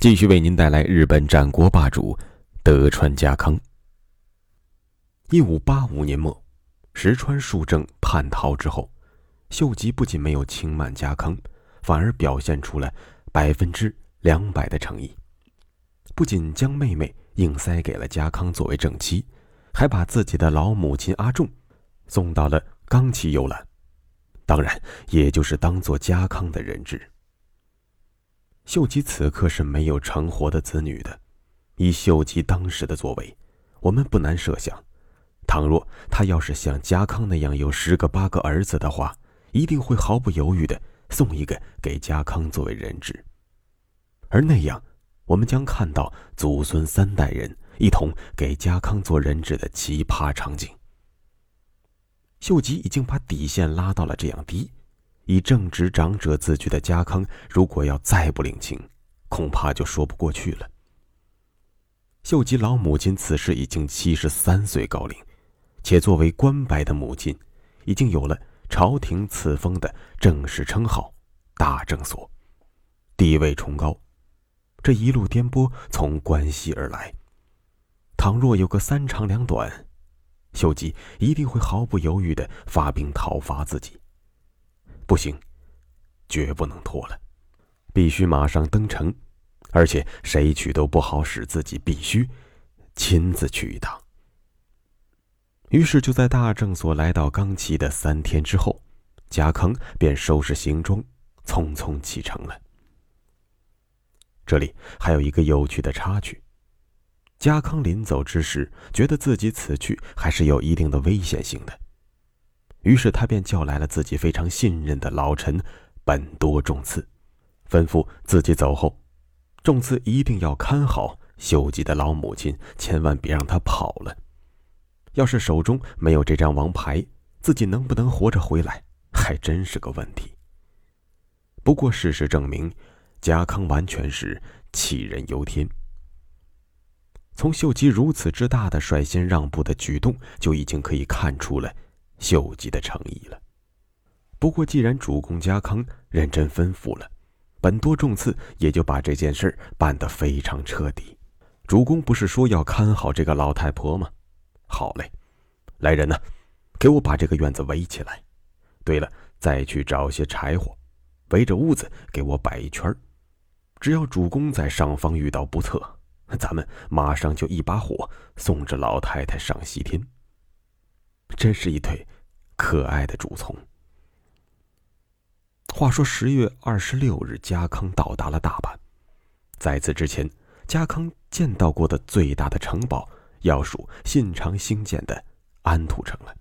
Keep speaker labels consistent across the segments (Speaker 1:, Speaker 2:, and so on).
Speaker 1: 继续为您带来日本战国霸主德川家康。一五八五年末，石川数正叛逃之后，秀吉不仅没有轻慢家康，反而表现出了百分之两百的诚意。不仅将妹妹硬塞给了家康作为正妻，还把自己的老母亲阿重送到了冈崎游览，当然，也就是当做家康的人质。秀吉此刻是没有成活的子女的，以秀吉当时的作为，我们不难设想，倘若他要是像家康那样有十个八个儿子的话，一定会毫不犹豫的送一个给家康作为人质。而那样，我们将看到祖孙三代人一同给家康做人质的奇葩场景。秀吉已经把底线拉到了这样低。以正直长者自居的家康，如果要再不领情，恐怕就说不过去了。秀吉老母亲此时已经七十三岁高龄，且作为官白的母亲，已经有了朝廷赐封的正式称号“大正所”，地位崇高。这一路颠簸从关西而来，倘若有个三长两短，秀吉一定会毫不犹豫的发兵讨伐自己。不行，绝不能拖了，必须马上登城，而且谁去都不好使，自己必须亲自去一趟。于是就在大正所来到冈崎的三天之后，家康便收拾行装，匆匆启程了。这里还有一个有趣的插曲：家康临走之时，觉得自己此去还是有一定的危险性的。于是他便叫来了自己非常信任的老臣本多重次，吩咐自己走后，重次一定要看好秀吉的老母亲，千万别让他跑了。要是手中没有这张王牌，自己能不能活着回来，还真是个问题。不过事实证明，家康完全是杞人忧天。从秀吉如此之大的率先让步的举动，就已经可以看出了。秀吉的诚意了。不过，既然主公家康认真吩咐了，本多重次也就把这件事办得非常彻底。主公不是说要看好这个老太婆吗？好嘞，来人呐，给我把这个院子围起来。对了，再去找些柴火，围着屋子给我摆一圈只要主公在上方遇到不测，咱们马上就一把火送这老太太上西天。真是一对可爱的主从。话说十月二十六日，家康到达了大阪。在此之前，家康见到过的最大的城堡，要数信长兴建的安土城了。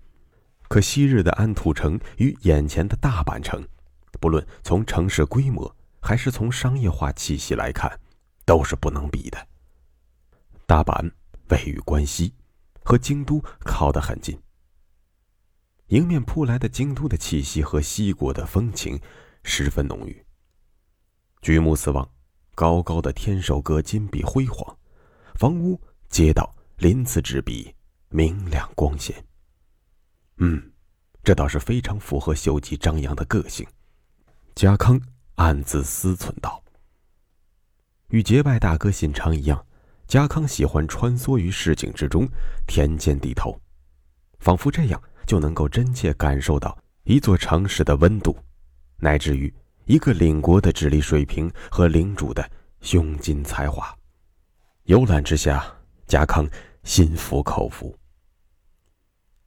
Speaker 1: 可昔日的安土城与眼前的大阪城，不论从城市规模还是从商业化气息来看，都是不能比的。大阪位于关西，和京都靠得很近。迎面扑来的京都的气息和西国的风情十分浓郁。举目四望，高高的天守阁金碧辉煌，房屋街道鳞次栉比，明亮光鲜。嗯，这倒是非常符合秀吉张扬的个性。家康暗自思忖道：“与结拜大哥信长一样，家康喜欢穿梭于市井之中，田间地头，仿佛这样。”就能够真切感受到一座城市的温度，乃至于一个领国的治理水平和领主的胸襟才华。游览之下，家康心服口服。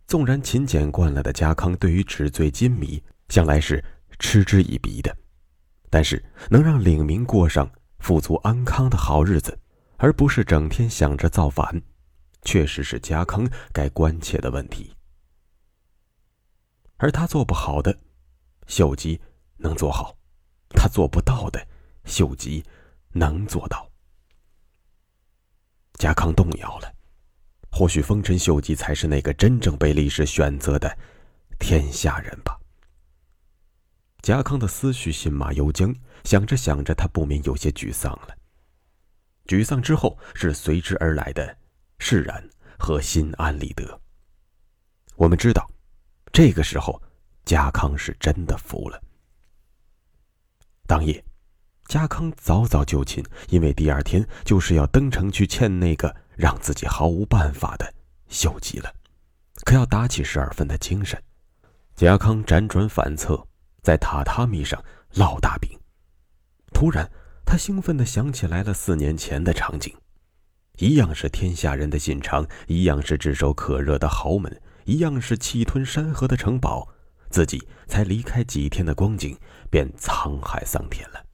Speaker 1: 纵然勤俭惯了的家康对于纸醉金迷向来是嗤之以鼻的，但是能让领民过上富足安康的好日子，而不是整天想着造反，确实是家康该关切的问题。而他做不好的，秀吉能做好；他做不到的，秀吉能做到。家康动摇了。或许丰臣秀吉才是那个真正被历史选择的天下人吧。家康的思绪信马由缰，想着想着，他不免有些沮丧了。沮丧之后，是随之而来的释然和心安理得。我们知道，这个时候，家康是真的服了。当夜，家康早早就寝，因为第二天就是要登城去见那个让自己毫无办法的秀吉了，可要打起十二分的精神。家康辗转反侧。在榻榻米上烙大饼，突然，他兴奋地想起来了四年前的场景，一样是天下人的心肠，一样是炙手可热的豪门，一样是气吞山河的城堡，自己才离开几天的光景，便沧海桑田了。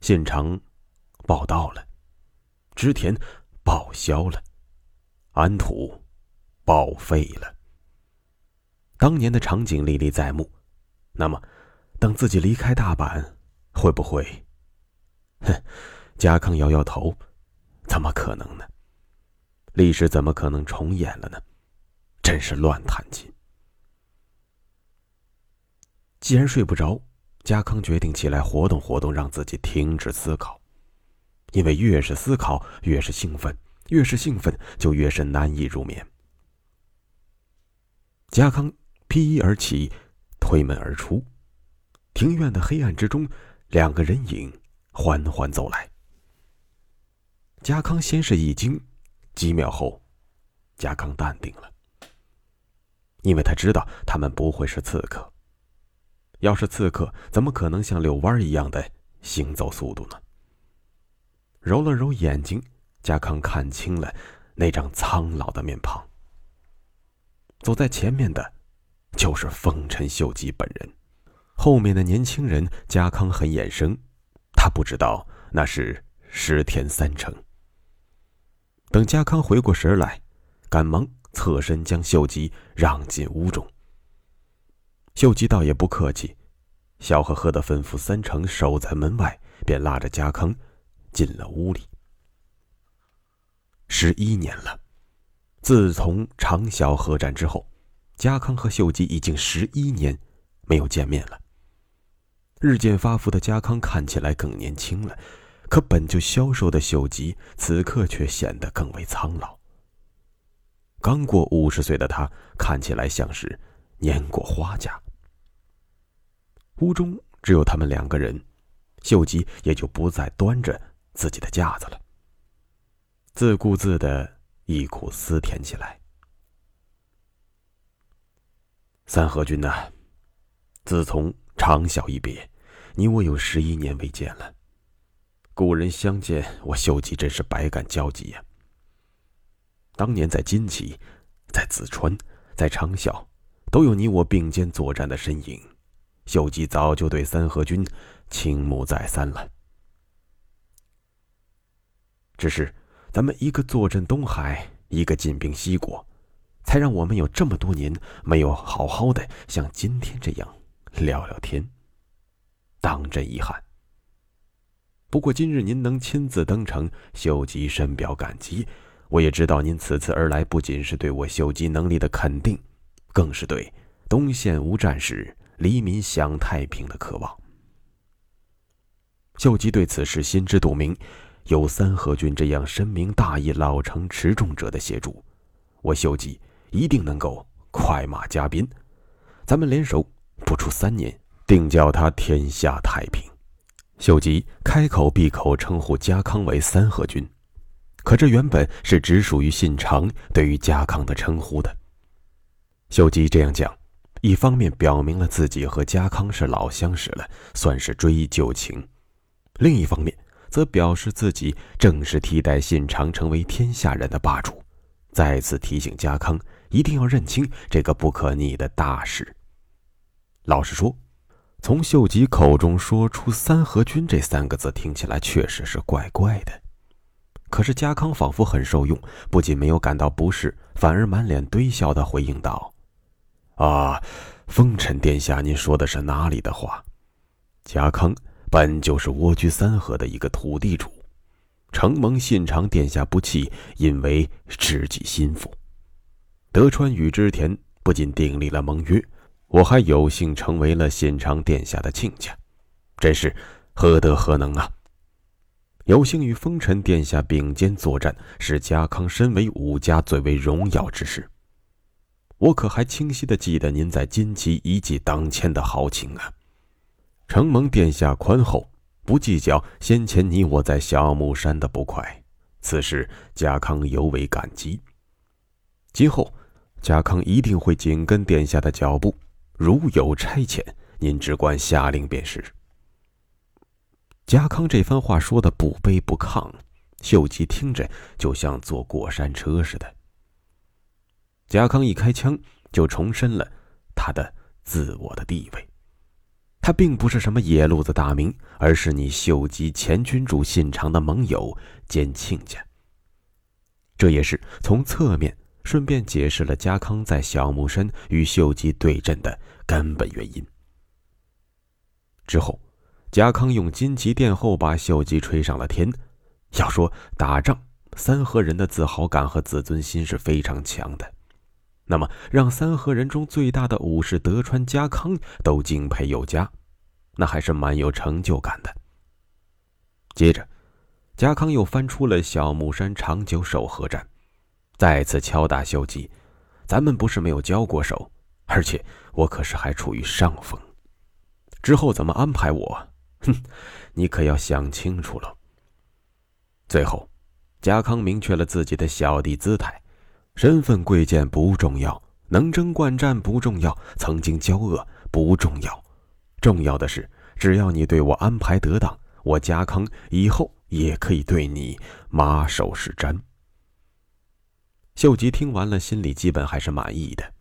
Speaker 1: 信长报道了，织田报销了，安土报废了。当年的场景历历在目，那么，等自己离开大阪，会不会？哼，家康摇摇头，怎么可能呢？历史怎么可能重演了呢？真是乱弹琴。既然睡不着，家康决定起来活动活动，让自己停止思考，因为越是思考，越是兴奋，越是兴奋，就越是难以入眠。家康。披衣而起，推门而出。庭院的黑暗之中，两个人影缓缓走来。家康先是一惊，几秒后，家康淡定了，因为他知道他们不会是刺客。要是刺客，怎么可能像遛弯一样的行走速度呢？揉了揉眼睛，家康看清了那张苍老的面庞。走在前面的。就是丰臣秀吉本人，后面的年轻人家康很眼生，他不知道那是石田三成。等家康回过神来，赶忙侧身将秀吉让进屋中。秀吉倒也不客气，笑呵呵的吩咐三成守在门外，便拉着家康进了屋里。十一年了，自从长筱合战之后。家康和秀吉已经十一年没有见面了。日渐发福的家康看起来更年轻了，可本就消瘦的秀吉此刻却显得更为苍老。刚过五十岁的他看起来像是年过花甲。屋中只有他们两个人，秀吉也就不再端着自己的架子了，自顾自的忆苦思甜起来。三河君呐，自从长啸一别，你我有十一年未见了。故人相见，我秀吉真是百感交集呀。当年在金崎，在淄川，在长啸，都有你我并肩作战的身影。秀吉早就对三河军倾慕再三了。只是，咱们一个坐镇东海，一个进兵西国。才让我们有这么多年没有好好的像今天这样聊聊天，当真遗憾。不过今日您能亲自登城，秀吉深表感激。我也知道您此次而来，不仅是对我秀吉能力的肯定，更是对东线无战事、黎民享太平的渴望。秀吉对此事心知肚明，有三河军这样深明大义、老成持重者的协助，我秀吉。一定能够快马加鞭，咱们联手，不出三年，定叫他天下太平。秀吉开口闭口称呼家康为三河军，可这原本是只属于信长对于家康的称呼的。秀吉这样讲，一方面表明了自己和家康是老相识了，算是追忆旧情；另一方面，则表示自己正是替代信长成为天下人的霸主，再次提醒家康。一定要认清这个不可逆的大事。老实说，从秀吉口中说出“三河军”这三个字，听起来确实是怪怪的。可是家康仿佛很受用，不仅没有感到不适，反而满脸堆笑的回应道：“啊，丰臣殿下，您说的是哪里的话？家康本就是蜗居三河的一个土地主，承蒙信长殿下不弃，引为知己心腹。德川与织田不仅订立了盟约，我还有幸成为了信长殿下的亲家，真是何德何能啊！有幸与风尘殿下并肩作战，是家康身为武家最为荣耀之事。我可还清晰的记得您在金旗一骑当千的豪情啊！承蒙殿下宽厚，不计较先前你我在小木山的不快，此事家康尤为感激。今后，家康一定会紧跟殿下的脚步，如有差遣，您只管下令便是。家康这番话说的不卑不亢，秀吉听着就像坐过山车似的。家康一开枪，就重申了他的自我的地位。他并不是什么野路子大名，而是你秀吉前君主信长的盟友兼亲家。这也是从侧面顺便解释了家康在小木山与秀吉对阵的根本原因。之后。家康用金旗殿后把秀吉吹上了天。要说打仗，三河人的自豪感和自尊心是非常强的。那么，让三河人中最大的武士德川家康都敬佩有加，那还是蛮有成就感的。接着，家康又翻出了小木山长久守河战，再次敲打秀吉：“咱们不是没有交过手，而且我可是还处于上风。之后怎么安排我？”哼，你可要想清楚了。最后，家康明确了自己的小弟姿态：身份贵贱不重要，能征惯战不重要，曾经交恶不重要，重要的是，只要你对我安排得当，我家康以后也可以对你马首是瞻。秀吉听完了，心里基本还是满意的，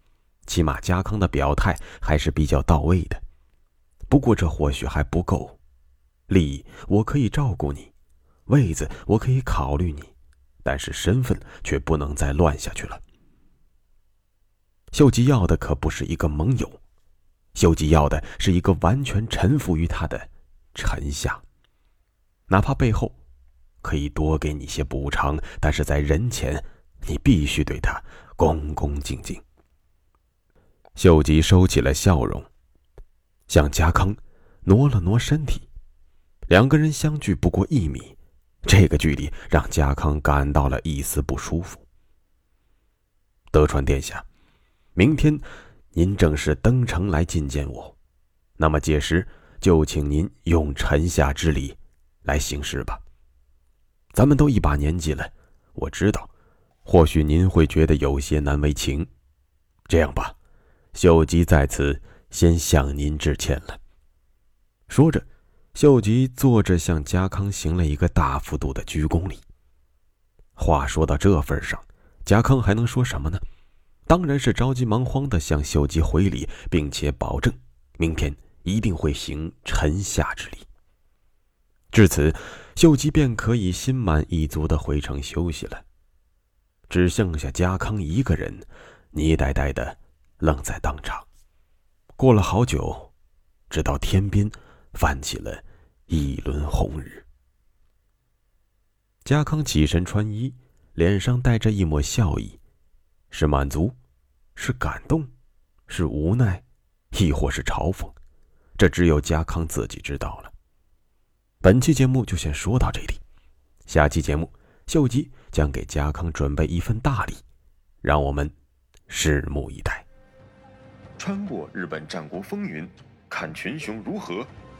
Speaker 1: 起码家康的表态还是比较到位的。不过，这或许还不够。利益我可以照顾你，位子我可以考虑你，但是身份却不能再乱下去了。秀吉要的可不是一个盟友，秀吉要的是一个完全臣服于他的臣下，哪怕背后可以多给你些补偿，但是在人前你必须对他恭恭敬敬。秀吉收起了笑容，向家康挪了挪身体。两个人相距不过一米，这个距离让家康感到了一丝不舒服。德川殿下，明天您正式登城来觐见我，那么届时就请您用臣下之礼来行事吧。咱们都一把年纪了，我知道，或许您会觉得有些难为情。这样吧，秀吉在此先向您致歉了。说着。秀吉坐着向家康行了一个大幅度的鞠躬礼。话说到这份上，家康还能说什么呢？当然是着急忙慌的向秀吉回礼，并且保证明天一定会行臣下之礼。至此，秀吉便可以心满意足的回城休息了。只剩下家康一个人，泥呆呆的愣在当场。过了好久，直到天边。泛起了一轮红日。家康起身穿衣，脸上带着一抹笑意，是满足，是感动，是无奈，亦或是嘲讽？这只有家康自己知道了。本期节目就先说到这里，下期节目秀吉将给家康准备一份大礼，让我们拭目以待。
Speaker 2: 穿过日本战国风云，看群雄如何。